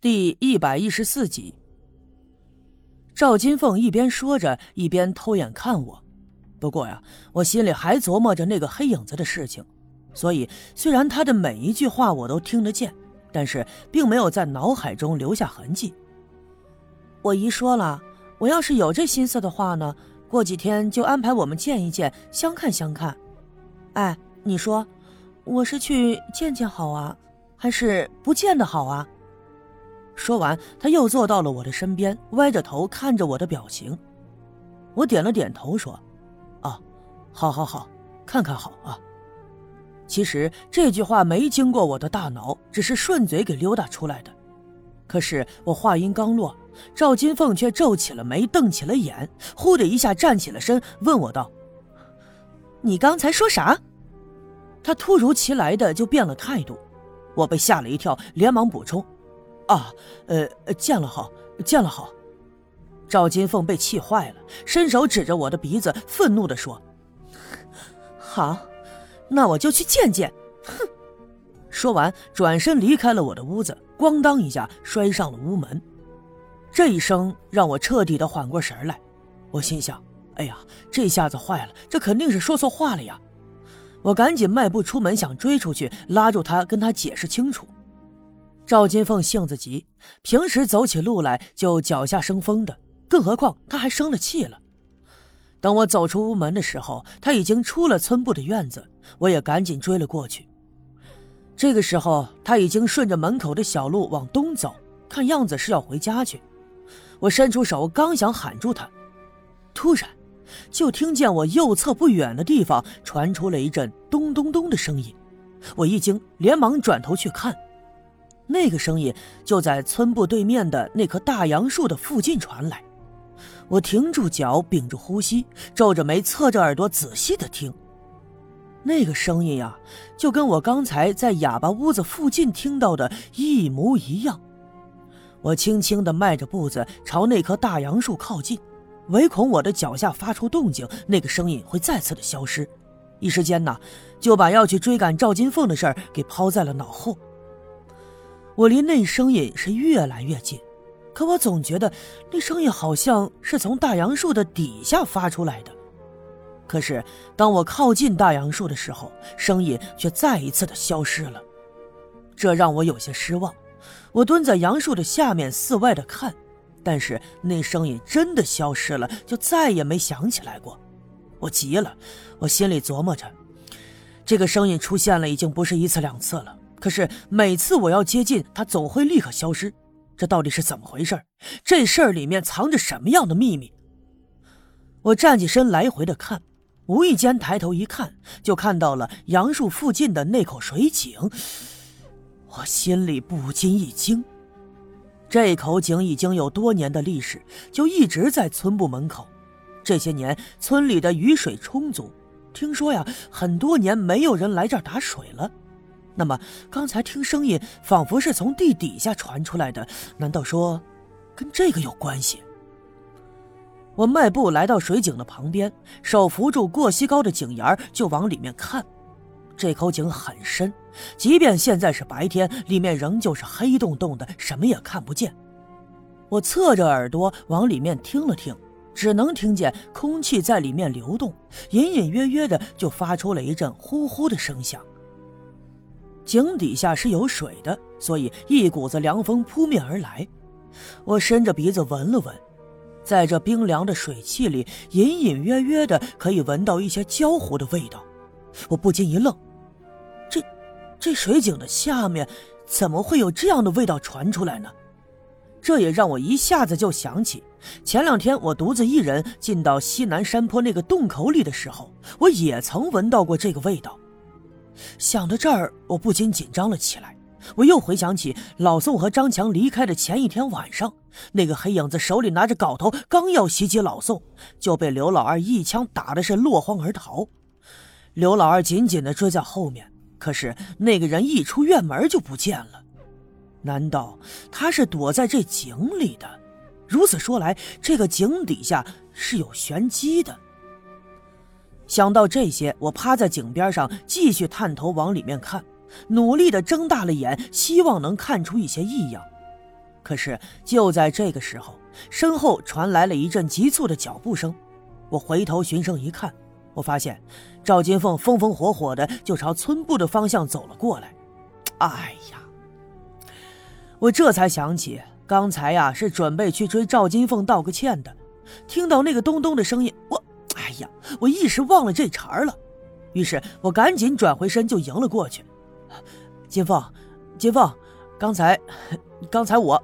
第一百一十四集，赵金凤一边说着，一边偷眼看我。不过呀，我心里还琢磨着那个黑影子的事情，所以虽然他的每一句话我都听得见，但是并没有在脑海中留下痕迹。我姨说了，我要是有这心思的话呢，过几天就安排我们见一见，相看相看。哎，你说，我是去见见好啊，还是不见的好啊？说完，他又坐到了我的身边，歪着头看着我的表情。我点了点头，说：“啊，好，好，好，看看好啊。”其实这句话没经过我的大脑，只是顺嘴给溜达出来的。可是我话音刚落，赵金凤却皱起了眉，瞪起了眼，忽的一下站起了身，问我道：“你刚才说啥？”他突如其来的就变了态度，我被吓了一跳，连忙补充。啊，呃，见了好，见了好。赵金凤被气坏了，伸手指着我的鼻子，愤怒地说：“好，那我就去见见。”哼！说完，转身离开了我的屋子，咣当一下摔上了屋门。这一声让我彻底的缓过神来。我心想：“哎呀，这下子坏了，这肯定是说错话了呀！”我赶紧迈步出门，想追出去拉住他，跟他解释清楚。赵金凤性子急，平时走起路来就脚下生风的，更何况她还生了气了。等我走出屋门的时候，他已经出了村部的院子，我也赶紧追了过去。这个时候，他已经顺着门口的小路往东走，看样子是要回家去。我伸出手，刚想喊住他，突然，就听见我右侧不远的地方传出了一阵咚咚咚的声音，我一惊，连忙转头去看。那个声音就在村部对面的那棵大杨树的附近传来，我停住脚，屏住呼吸，皱着眉，侧着耳朵仔细的听。那个声音呀，就跟我刚才在哑巴屋子附近听到的一模一样。我轻轻的迈着步子朝那棵大杨树靠近，唯恐我的脚下发出动静，那个声音会再次的消失。一时间呢，就把要去追赶赵金凤的事儿给抛在了脑后。我离那声音是越来越近，可我总觉得那声音好像是从大杨树的底下发出来的。可是当我靠近大杨树的时候，声音却再一次的消失了，这让我有些失望。我蹲在杨树的下面四外的看，但是那声音真的消失了，就再也没响起来过。我急了，我心里琢磨着，这个声音出现了已经不是一次两次了。可是每次我要接近，它总会立刻消失，这到底是怎么回事？这事儿里面藏着什么样的秘密？我站起身，来回的看，无意间抬头一看，就看到了杨树附近的那口水井。我心里不禁一惊，这口井已经有多年的历史，就一直在村部门口。这些年村里的雨水充足，听说呀，很多年没有人来这儿打水了。那么刚才听声音，仿佛是从地底下传出来的，难道说跟这个有关系？我迈步来到水井的旁边，手扶住过膝高的井沿，就往里面看。这口井很深，即便现在是白天，里面仍旧是黑洞洞的，什么也看不见。我侧着耳朵往里面听了听，只能听见空气在里面流动，隐隐约约的就发出了一阵呼呼的声响。井底下是有水的，所以一股子凉风扑面而来。我伸着鼻子闻了闻，在这冰凉的水汽里，隐隐约约的可以闻到一些焦糊的味道。我不禁一愣，这这水井的下面怎么会有这样的味道传出来呢？这也让我一下子就想起前两天我独自一人进到西南山坡那个洞口里的时候，我也曾闻到过这个味道。想到这儿，我不禁紧张了起来。我又回想起老宋和张强离开的前一天晚上，那个黑影子手里拿着镐头，刚要袭击老宋，就被刘老二一枪打的是落荒而逃。刘老二紧紧地追在后面，可是那个人一出院门就不见了。难道他是躲在这井里的？如此说来，这个井底下是有玄机的。想到这些，我趴在井边上，继续探头往里面看，努力的睁大了眼，希望能看出一些异样。可是就在这个时候，身后传来了一阵急促的脚步声。我回头循声一看，我发现赵金凤风风火火的就朝村部的方向走了过来。哎呀！我这才想起，刚才呀是准备去追赵金凤道个歉的。听到那个咚咚的声音，我，呀，我一时忘了这茬了。于是我赶紧转回身就迎了过去。金凤，金凤，刚才，刚才我……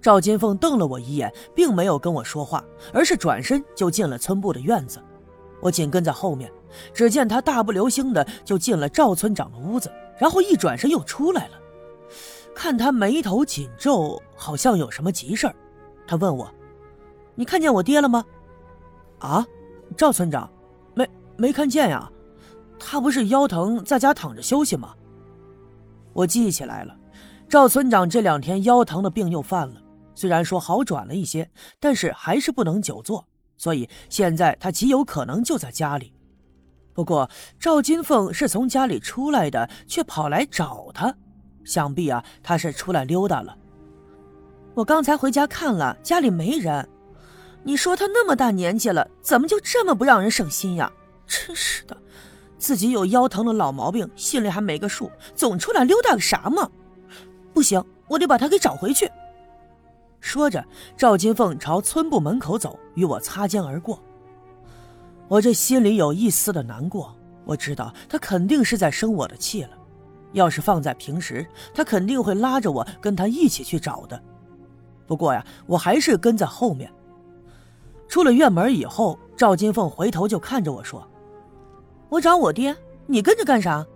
赵金凤瞪了我一眼，并没有跟我说话，而是转身就进了村部的院子。我紧跟在后面，只见他大步流星的就进了赵村长的屋子，然后一转身又出来了。看他眉头紧皱，好像有什么急事儿。他问我：“你看见我爹了吗？”“啊，赵村长，没没看见呀。他不是腰疼，在家躺着休息吗？”我记起来了，赵村长这两天腰疼的病又犯了。虽然说好转了一些，但是还是不能久坐，所以现在他极有可能就在家里。不过赵金凤是从家里出来的，却跑来找他。想必啊，他是出来溜达了。我刚才回家看了，家里没人。你说他那么大年纪了，怎么就这么不让人省心呀？真是的，自己有腰疼的老毛病，心里还没个数，总出来溜达个啥嘛？不行，我得把他给找回去。说着，赵金凤朝村部门口走，与我擦肩而过。我这心里有一丝的难过，我知道他肯定是在生我的气了。要是放在平时，他肯定会拉着我跟他一起去找的。不过呀，我还是跟在后面。出了院门以后，赵金凤回头就看着我说：“我找我爹，你跟着干啥？”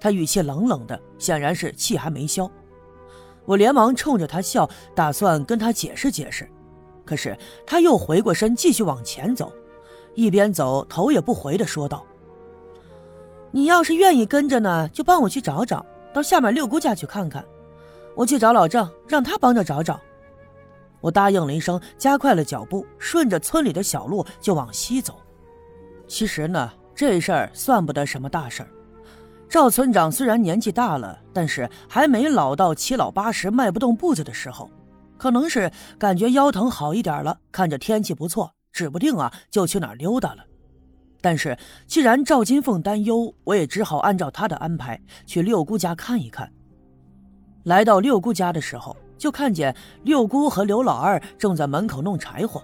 他语气冷冷的，显然是气还没消。我连忙冲着他笑，打算跟他解释解释，可是他又回过身继续往前走，一边走头也不回的说道。你要是愿意跟着呢，就帮我去找找，到下面六姑家去看看。我去找老郑，让他帮着找找。我答应了一声，加快了脚步，顺着村里的小路就往西走。其实呢，这事儿算不得什么大事儿。赵村长虽然年纪大了，但是还没老到七老八十迈不动步子的时候，可能是感觉腰疼好一点了，看着天气不错，指不定啊就去哪儿溜达了。但是，既然赵金凤担忧，我也只好按照她的安排去六姑家看一看。来到六姑家的时候，就看见六姑和刘老二正在门口弄柴火，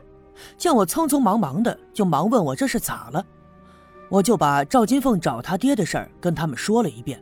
见我匆匆忙忙的，就忙问我这是咋了。我就把赵金凤找他爹的事儿跟他们说了一遍。